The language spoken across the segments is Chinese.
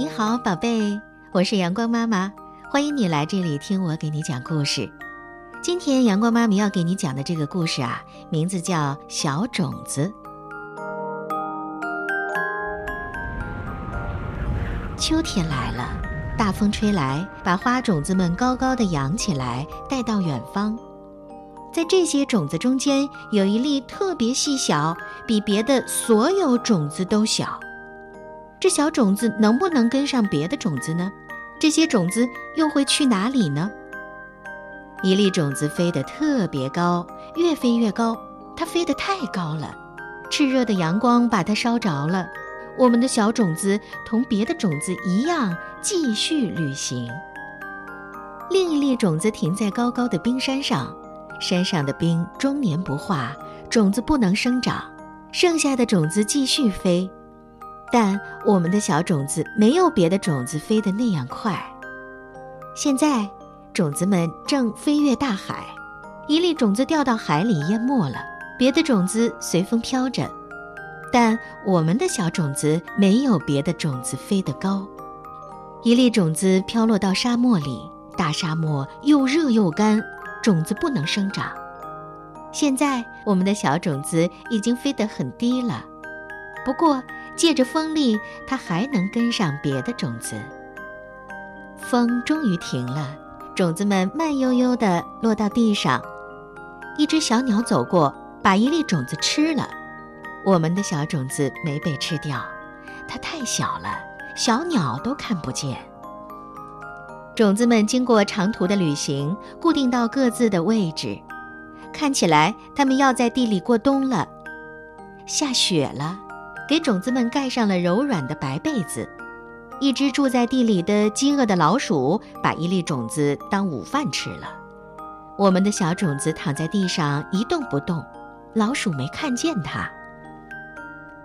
你好，宝贝，我是阳光妈妈，欢迎你来这里听我给你讲故事。今天阳光妈咪要给你讲的这个故事啊，名字叫《小种子》。秋天来了，大风吹来，把花种子们高高的扬起来，带到远方。在这些种子中间，有一粒特别细小，比别的所有种子都小。这小种子能不能跟上别的种子呢？这些种子又会去哪里呢？一粒种子飞得特别高，越飞越高。它飞得太高了，炽热的阳光把它烧着了。我们的小种子同别的种子一样，继续旅行。另一粒种子停在高高的冰山上，山上的冰终年不化，种子不能生长。剩下的种子继续飞。但我们的小种子没有别的种子飞得那样快。现在，种子们正飞越大海，一粒种子掉到海里淹没了，别的种子随风飘着。但我们的小种子没有别的种子飞得高。一粒种子飘落到沙漠里，大沙漠又热又干，种子不能生长。现在，我们的小种子已经飞得很低了，不过。借着风力，它还能跟上别的种子。风终于停了，种子们慢悠悠地落到地上。一只小鸟走过，把一粒种子吃了。我们的小种子没被吃掉，它太小了，小鸟都看不见。种子们经过长途的旅行，固定到各自的位置。看起来，它们要在地里过冬了。下雪了。给种子们盖上了柔软的白被子。一只住在地里的饥饿的老鼠把一粒种子当午饭吃了。我们的小种子躺在地上一动不动，老鼠没看见它。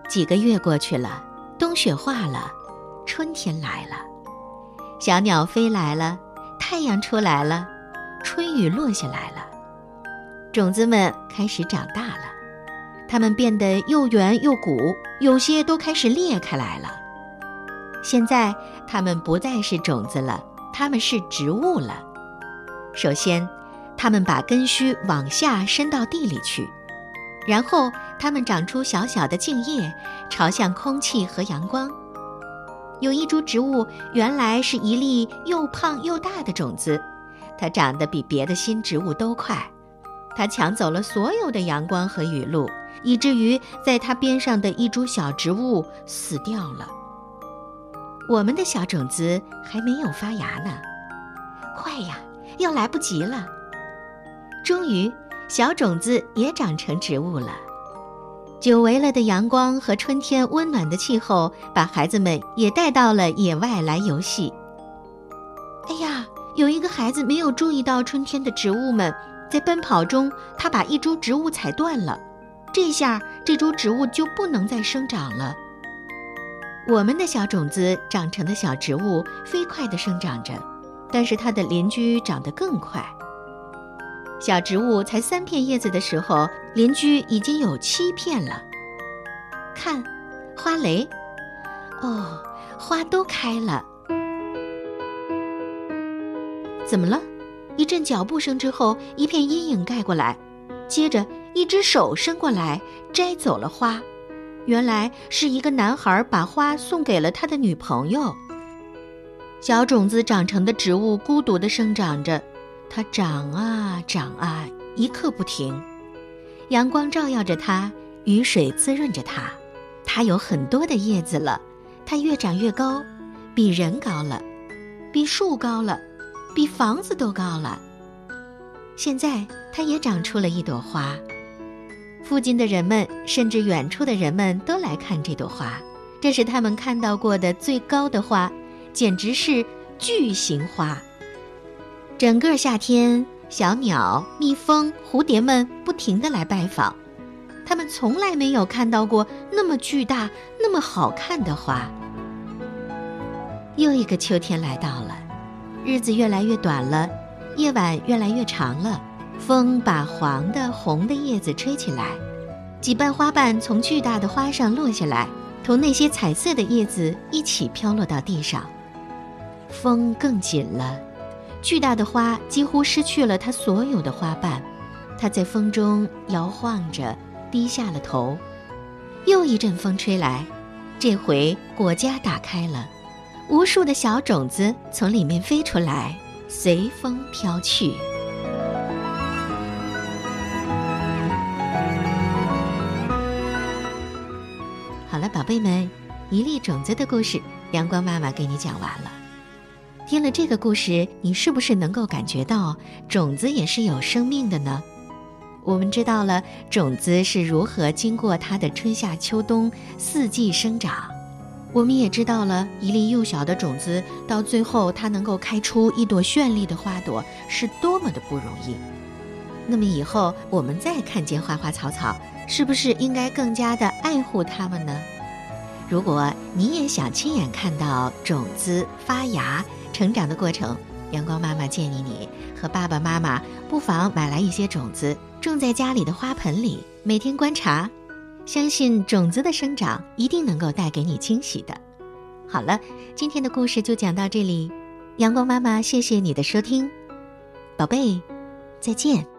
几个月过去了，冬雪化了，春天来了，小鸟飞来了，太阳出来了，春雨落下来了，种子们开始长大了。它们变得又圆又鼓，有些都开始裂开来了。现在它们不再是种子了，它们是植物了。首先，它们把根须往下伸到地里去，然后它们长出小小的茎叶，朝向空气和阳光。有一株植物原来是一粒又胖又大的种子，它长得比别的新植物都快，它抢走了所有的阳光和雨露。以至于在它边上的一株小植物死掉了。我们的小种子还没有发芽呢，快呀，要来不及了。终于，小种子也长成植物了。久违了的阳光和春天温暖的气候，把孩子们也带到了野外来游戏。哎呀，有一个孩子没有注意到春天的植物们，在奔跑中，他把一株植物踩断了。这下，这株植物就不能再生长了。我们的小种子长成的小植物飞快地生长着，但是它的邻居长得更快。小植物才三片叶子的时候，邻居已经有七片了。看，花蕾，哦，花都开了。怎么了？一阵脚步声之后，一片阴影盖过来。接着，一只手伸过来，摘走了花。原来是一个男孩把花送给了他的女朋友。小种子长成的植物孤独地生长着，它长啊长啊，一刻不停。阳光照耀着它，雨水滋润着它。它有很多的叶子了，它越长越高，比人高了，比树高了，比房子都高了。现在，它也长出了一朵花。附近的人们，甚至远处的人们都来看这朵花。这是他们看到过的最高的花，简直是巨型花。整个夏天，小鸟、蜜蜂、蝴蝶们不停地来拜访。他们从来没有看到过那么巨大、那么好看的花。又一个秋天来到了，日子越来越短了。夜晚越来越长了，风把黄的、红的叶子吹起来，几瓣花瓣从巨大的花上落下来，同那些彩色的叶子一起飘落到地上。风更紧了，巨大的花几乎失去了它所有的花瓣，它在风中摇晃着，低下了头。又一阵风吹来，这回果荚打开了，无数的小种子从里面飞出来，随风飘去。宝贝们，一粒种子的故事，阳光妈妈给你讲完了。听了这个故事，你是不是能够感觉到种子也是有生命的呢？我们知道了种子是如何经过它的春夏秋冬四季生长，我们也知道了一粒幼小的种子到最后它能够开出一朵绚丽的花朵是多么的不容易。那么以后我们再看见花花草草，是不是应该更加的爱护它们呢？如果你也想亲眼看到种子发芽成长的过程，阳光妈妈建议你和爸爸妈妈不妨买来一些种子。种在家里的花盆里，每天观察，相信种子的生长一定能够带给你惊喜的。好了，今天的故事就讲到这里，阳光妈妈谢谢你的收听，宝贝，再见。